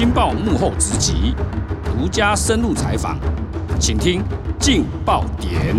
金爆幕后直击，独家深入采访，请听劲爆点。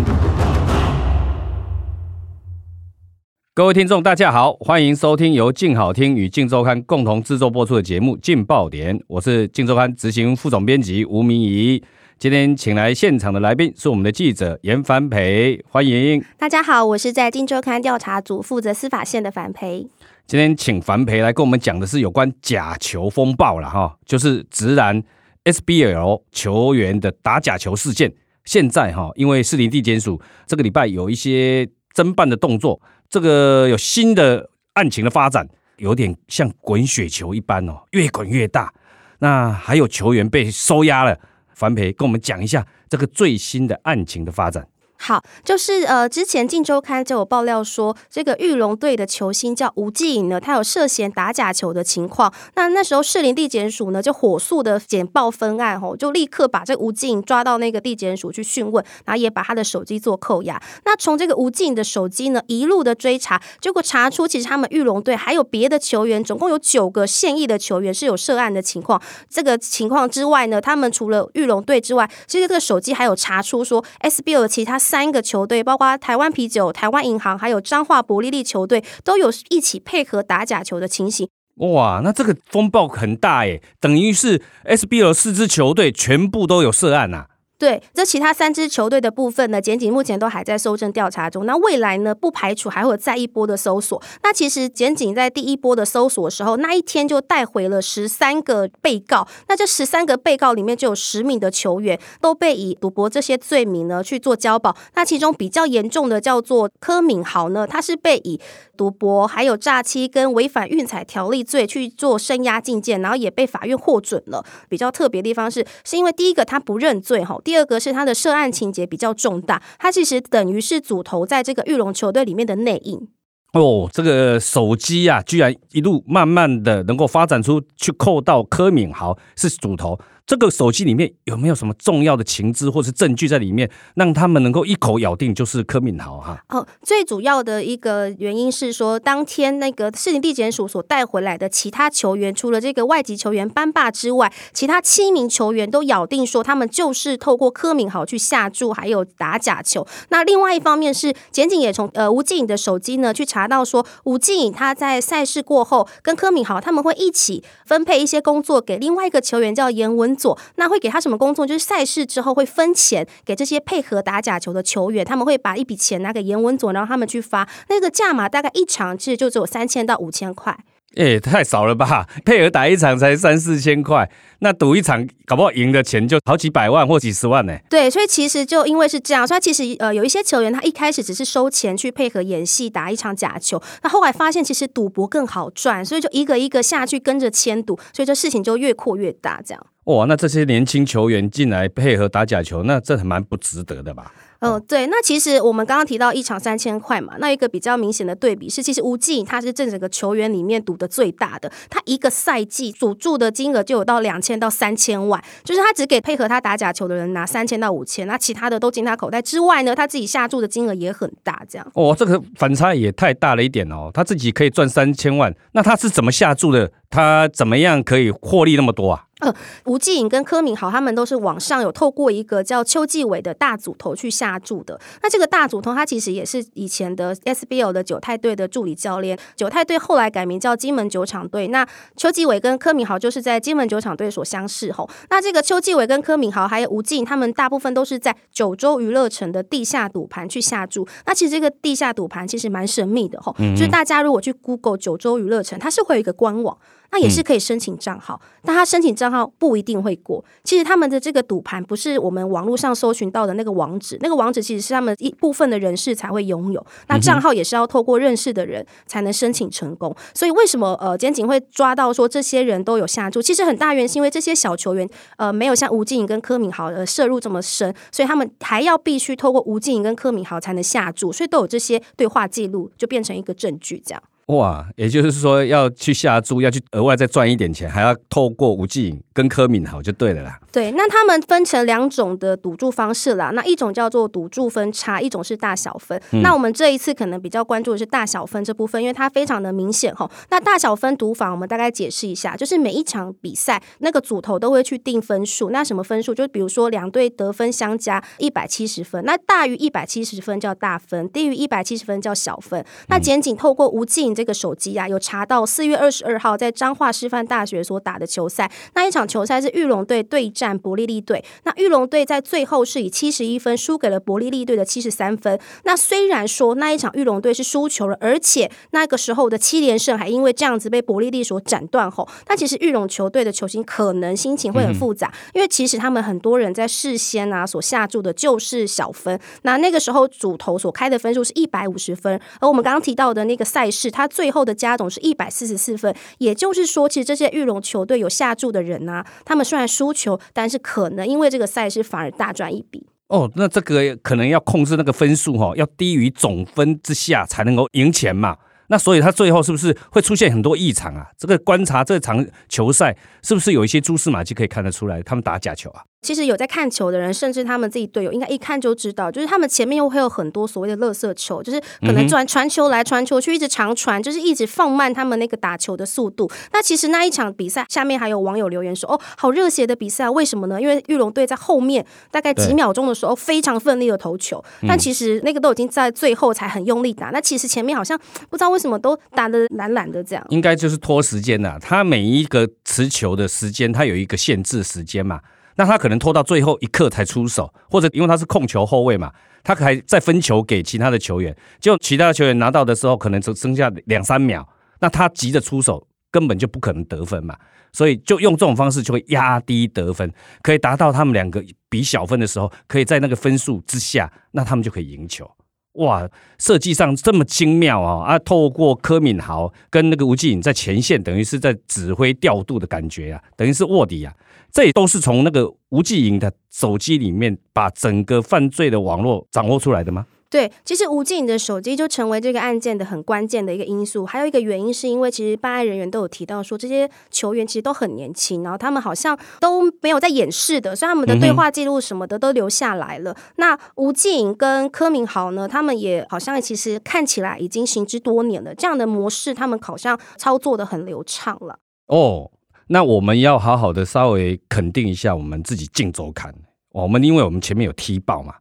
各位听众，大家好，欢迎收听由镜好听与镜周刊共同制作播出的节目《劲爆点》，我是镜周刊执行副总编辑吴明仪。今天请来现场的来宾是我们的记者严凡培，欢迎。大家好，我是在《镜周刊》调查组负责司法线的凡培。今天请樊培来跟我们讲的是有关假球风暴了哈，就是职篮 SBL 球员的打假球事件。现在哈，因为士林地检署这个礼拜有一些侦办的动作，这个有新的案情的发展，有点像滚雪球一般哦，越滚越大。那还有球员被收押了。樊培跟我们讲一下这个最新的案情的发展。好，就是呃，之前《镜周刊》就有爆料说，这个玉龙队的球星叫吴季颖呢，他有涉嫌打假球的情况。那那时候士林地检署呢，就火速的简报分案，吼，就立刻把这吴季颖抓到那个地检署去讯问，然后也把他的手机做扣押。那从这个吴季颖的手机呢，一路的追查，结果查出其实他们玉龙队还有别的球员，总共有九个现役的球员是有涉案的情况。这个情况之外呢，他们除了玉龙队之外，其实这个手机还有查出说 SBL 其他。三个球队，包括台湾啤酒、台湾银行，还有彰化伯利利球队，都有一起配合打假球的情形。哇，那这个风暴很大耶，等于是 SBL 四支球队全部都有涉案呐。对，这其他三支球队的部分呢，检警目前都还在搜证调查中。那未来呢，不排除还会有再一波的搜索。那其实检警在第一波的搜索的时候，那一天就带回了十三个被告。那这十三个被告里面就有十名的球员都被以赌博这些罪名呢去做交保。那其中比较严重的叫做柯敏豪呢，他是被以赌博、还有诈欺跟违反运彩条例罪去做声押禁见，然后也被法院获准了。比较特别的地方是，是因为第一个他不认罪哈。第第二个是他的涉案情节比较重大，他其实等于是主投在这个玉龙球队里面的内应。哦，这个手机啊，居然一路慢慢的能够发展出去扣到柯敏豪是主投。这个手机里面有没有什么重要的情资或是证据在里面，让他们能够一口咬定就是柯敏豪哈？哦，最主要的一个原因是说，当天那个市林地检署所带回来的其他球员，除了这个外籍球员班霸之外，其他七名球员都咬定说，他们就是透过柯敏豪去下注，还有打假球。那另外一方面是，检警也从呃吴静颖的手机呢去查到说，吴静颖他在赛事过后跟柯敏豪他们会一起分配一些工作给另外一个球员叫严文。做那会给他什么工作？就是赛事之后会分钱给这些配合打假球的球员，他们会把一笔钱拿给严文佐，然后他们去发那个价码，大概一场其实就只有三千到五千块。哎、欸，太少了吧？配合打一场才三四千块，那赌一场搞不好赢的钱就好几百万或几十万呢。对，所以其实就因为是这样，所以其实呃有一些球员他一开始只是收钱去配合演戏打一场假球，那后来发现其实赌博更好赚，所以就一个一个下去跟着签赌，所以这事情就越扩越大这样。哇，那这些年轻球员进来配合打假球，那这还蛮不值得的吧？嗯，对。那其实我们刚刚提到一场三千块嘛，那一个比较明显的对比是，其实吴季他是这整个球员里面赌的最大的，他一个赛季赌注的金额就有到两千到三千万，就是他只给配合他打假球的人拿三千到五千，那其他的都进他口袋之外呢，他自己下注的金额也很大，这样。哦，这个反差也太大了一点哦，他自己可以赚三千万，那他是怎么下注的？他怎么样可以获利那么多啊？呃，吴季颖跟柯敏豪他们都是网上有透过一个叫邱继伟的大组头去下注的。那这个大组头他其实也是以前的 SBL 的九泰队的助理教练。九泰队后来改名叫金门酒厂队。那邱继伟跟柯敏豪就是在金门酒厂队所相识吼。那这个邱继伟跟柯敏豪还有吴季颖，他们大部分都是在九州娱乐城的地下赌盘去下注。那其实这个地下赌盘其实蛮神秘的吼，就是大家如果去 Google 九州娱乐城，它是会有一个官网。那也是可以申请账号，但他申请账号不一定会过。其实他们的这个赌盘不是我们网络上搜寻到的那个网址，那个网址其实是他们一部分的人士才会拥有。那账号也是要透过认识的人才能申请成功。所以为什么呃监警会抓到说这些人都有下注？其实很大原因是因为这些小球员呃没有像吴静颖跟柯敏豪呃涉入这么深，所以他们还要必须透过吴静颖跟柯敏豪才能下注，所以都有这些对话记录，就变成一个证据这样。哇，也就是说要去下注，要去额外再赚一点钱，还要透过吴季颖跟柯敏豪就对了啦。对，那他们分成两种的赌注方式啦。那一种叫做赌注分差，一种是大小分。嗯、那我们这一次可能比较关注的是大小分这部分，因为它非常的明显哈。那大小分赌法，我们大概解释一下，就是每一场比赛那个组头都会去定分数。那什么分数？就比如说两队得分相加一百七十分，那大于一百七十分叫大分，低于一百七十分叫小分。那检警透过吴季颖这个手机啊，有查到四月二十二号在彰化师范大学所打的球赛，那一场球赛是玉龙队对战伯利利队。那玉龙队在最后是以七十一分输给了伯利利队的七十三分。那虽然说那一场玉龙队是输球了，而且那个时候的七连胜还因为这样子被伯利利所斩断后，但其实玉龙球队的球星可能心情会很复杂，因为其实他们很多人在事先啊所下注的就是小分。那那个时候主投所开的分数是一百五十分，而我们刚刚提到的那个赛事，它他最后的加总是一百四十四分。也就是说，其实这些玉龙球队有下注的人啊，他们虽然输球，但是可能因为这个赛事反而大赚一笔。哦，那这个可能要控制那个分数哈，要低于总分之下才能够赢钱嘛。那所以他最后是不是会出现很多异常啊？这个观察这场球赛，是不是有一些蛛丝马迹可以看得出来，他们打假球啊？其实有在看球的人，甚至他们自己队友，应该一看就知道，就是他们前面又会有很多所谓的垃圾球，就是可能转传球来传球去，一直长传，就是一直放慢他们那个打球的速度。那其实那一场比赛，下面还有网友留言说：“哦，好热血的比赛，为什么呢？因为玉龙队在后面大概几秒钟的时候非常奋力的投球，但其实那个都已经在最后才很用力打。那其实前面好像不知道为什么都打的懒懒的这样，应该就是拖时间呐。他每一个持球的时间，他有一个限制时间嘛。”那他可能拖到最后一刻才出手，或者因为他是控球后卫嘛，他还再分球给其他的球员，就其他的球员拿到的时候，可能只剩下两三秒，那他急着出手，根本就不可能得分嘛，所以就用这种方式就会压低得分，可以达到他们两个比小分的时候，可以在那个分数之下，那他们就可以赢球。哇，设计上这么精妙啊！啊，透过柯敏豪跟那个吴季颖在前线，等于是在指挥调度的感觉啊，等于是卧底啊。这也都是从那个吴季颖的手机里面把整个犯罪的网络掌握出来的吗？对，其实吴季颖的手机就成为这个案件的很关键的一个因素。还有一个原因是因为其实办案人员都有提到说，这些球员其实都很年轻，然后他们好像都没有在掩饰的，所以他们的对话记录什么的都留下来了。嗯、那吴季颖跟柯明豪呢，他们也好像其实看起来已经行之多年了，这样的模式他们好像操作的很流畅了。哦，那我们要好好的稍微肯定一下我们自己镜周刊，我们因为我们前面有踢爆嘛。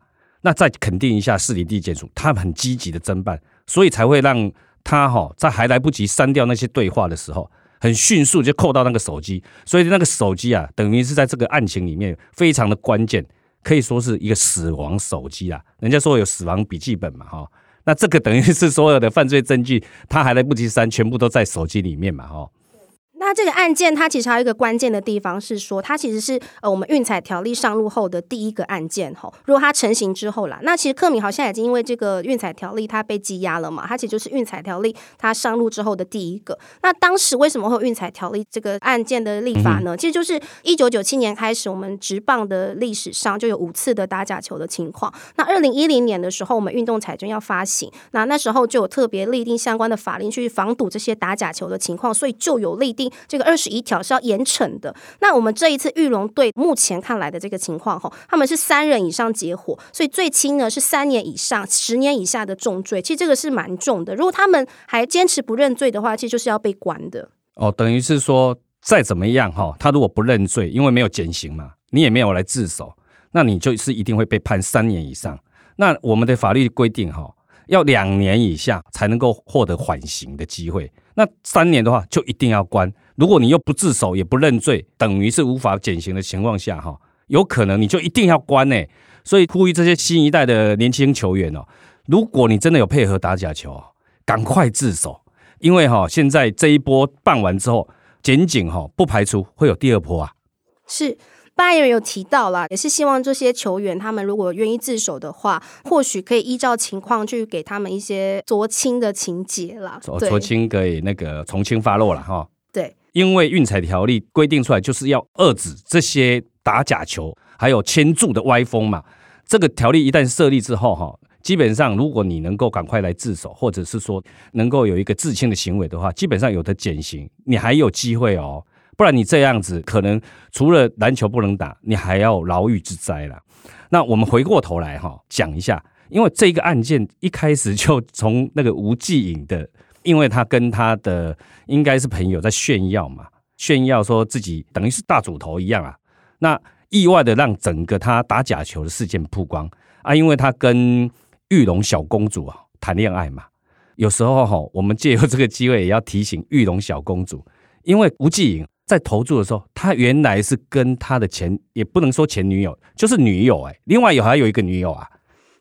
那再肯定一下市里地检署，他们很积极的侦办，所以才会让他哈在还来不及删掉那些对话的时候，很迅速就扣到那个手机，所以那个手机啊，等于是在这个案情里面非常的关键，可以说是一个死亡手机啊。人家说有死亡笔记本嘛哈，那这个等于是所有的犯罪证据，他还来不及删，全部都在手机里面嘛哈。那这个案件，它其实还有一个关键的地方是说，它其实是呃我们运彩条例上路后的第一个案件吼。如果它成型之后啦，那其实克敏好像已经因为这个运彩条例它被羁押了嘛，它其实就是运彩条例它上路之后的第一个。那当时为什么会有运彩条例这个案件的立法呢？其实就是一九九七年开始，我们职棒的历史上就有五次的打假球的情况。那二零一零年的时候，我们运动彩券要发行，那那时候就有特别立定相关的法令去防堵这些打假球的情况，所以就有立定。这个二十一条是要严惩的。那我们这一次玉龙队目前看来的这个情况哈，他们是三人以上结伙，所以最轻呢是三年以上十年以下的重罪。其实这个是蛮重的。如果他们还坚持不认罪的话，其实就是要被关的。哦，等于是说再怎么样哈，他如果不认罪，因为没有减刑嘛，你也没有来自首，那你就是一定会被判三年以上。那我们的法律规定哈，要两年以下才能够获得缓刑的机会。那三年的话，就一定要关。如果你又不自首也不认罪，等于是无法减刑的情况下，哈，有可能你就一定要关呢。所以呼吁这些新一代的年轻球员哦，如果你真的有配合打假球，赶快自首，因为哈，现在这一波办完之后，检警哈不排除会有第二波啊。是。办案人有提到了，也是希望这些球员他们如果愿意自首的话，或许可以依照情况去给他们一些酌情的情节啦。酌情可以那个从轻发落了哈。对，因为运彩条例规定出来就是要遏止这些打假球还有签注的歪风嘛。这个条例一旦设立之后哈，基本上如果你能够赶快来自首，或者是说能够有一个自清的行为的话，基本上有的减刑，你还有机会哦。不然你这样子，可能除了篮球不能打，你还要牢狱之灾了。那我们回过头来哈，讲一下，因为这个案件一开始就从那个吴季颖的，因为他跟他的应该是朋友在炫耀嘛，炫耀说自己等于是大主头一样啊。那意外的让整个他打假球的事件曝光啊，因为他跟玉龙小公主啊谈恋爱嘛。有时候哈，我们借由这个机会也要提醒玉龙小公主，因为吴季颖。在投注的时候，他原来是跟他的前，也不能说前女友，就是女友哎、欸。另外有还有一个女友啊，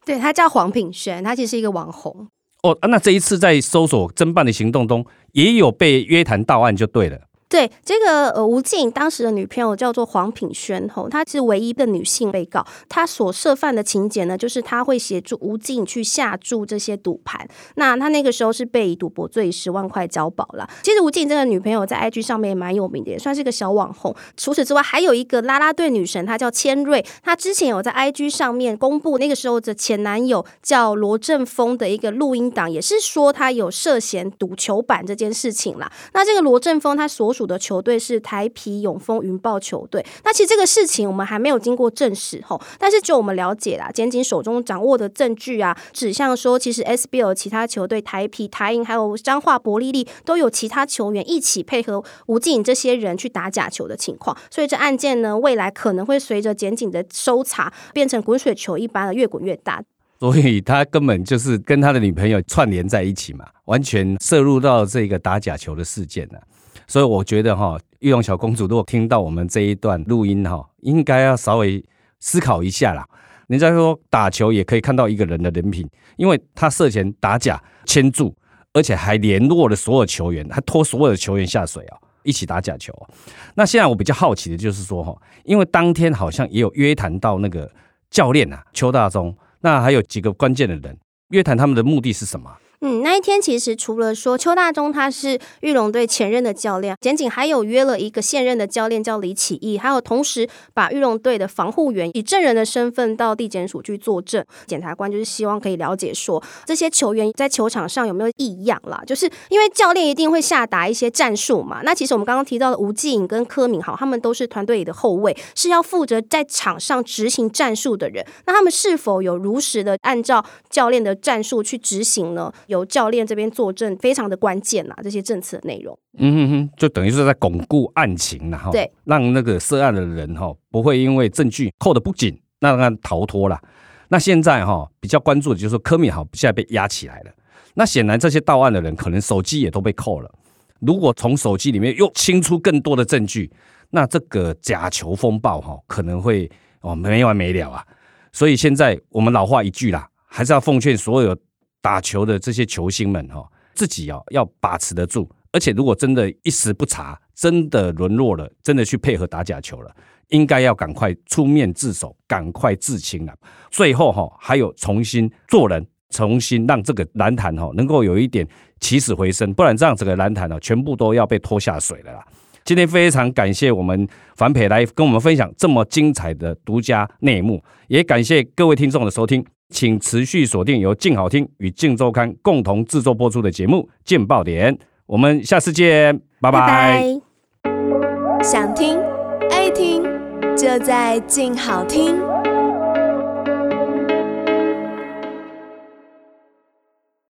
对，他叫黄品轩，他其实是一个网红。哦，那这一次在搜索侦办的行动中，也有被约谈到案就对了。对这个呃，吴静当时的女朋友叫做黄品轩吼，她是唯一的女性被告。她所涉犯的情节呢，就是她会协助吴静去下注这些赌盘。那她那个时候是被以赌博罪十万块交保了。其实吴静这个女朋友在 IG 上面也蛮有名的，也算是个小网红。除此之外，还有一个啦啦队女神，她叫千瑞。她之前有在 IG 上面公布那个时候的前男友叫罗振峰的一个录音档，也是说她有涉嫌赌球板这件事情啦。那这个罗振峰他所属的球队是台啤永丰云豹球队。那其实这个事情我们还没有经过证实吼，但是就我们了解啦，检警手中掌握的证据啊，指向说其实 SBL 其他球队台啤、台银还有彰化伯利利都有其他球员一起配合吴静这些人去打假球的情况。所以这案件呢，未来可能会随着检警的搜查，变成滚水球一般的越滚越大。所以他根本就是跟他的女朋友串联在一起嘛，完全涉入到这个打假球的事件了。所以我觉得哈，玉龙小公主如果听到我们这一段录音哈，应该要稍微思考一下啦。人家说打球也可以看到一个人的人品，因为他涉嫌打假签注，而且还联络了所有球员，他拖所有的球员下水啊，一起打假球。那现在我比较好奇的就是说哈，因为当天好像也有约谈到那个教练啊，邱大中，那还有几个关键的人，约谈他们的目的是什么？嗯，那一天其实除了说邱大中他是玉龙队前任的教练，检警还有约了一个现任的教练叫李启义，还有同时把玉龙队的防护员以证人的身份到地检署去作证。检察官就是希望可以了解说这些球员在球场上有没有异样啦，就是因为教练一定会下达一些战术嘛。那其实我们刚刚提到的吴继颖跟柯敏豪，他们都是团队里的后卫，是要负责在场上执行战术的人。那他们是否有如实的按照教练的战术去执行呢？由教练这边作证非常的关键呐，这些证词的内容，嗯哼哼，就等于是在巩固案情了哈，对，让那个涉案的人哈不会因为证据扣的不紧，那让他逃脱了。那现在哈比较关注的就是说柯敏豪现在被押起来了，那显然这些到案的人可能手机也都被扣了，如果从手机里面又清出更多的证据，那这个假球风暴哈可能会哦没完没了啊。所以现在我们老话一句啦，还是要奉劝所有。打球的这些球星们哈，自己啊要把持得住，而且如果真的一时不察，真的沦落了，真的去配合打假球了，应该要赶快出面自首，赶快自清了。最后哈，还有重新做人，重新让这个篮坛哈能够有一点起死回生，不然这样整个篮坛啊全部都要被拖下水了啦。今天非常感谢我们樊培来跟我们分享这么精彩的独家内幕，也感谢各位听众的收听。请持续锁定由静好听与静周刊共同制作播出的节目《镜爆点》，我们下次见，拜拜。想听爱听，就在静好听。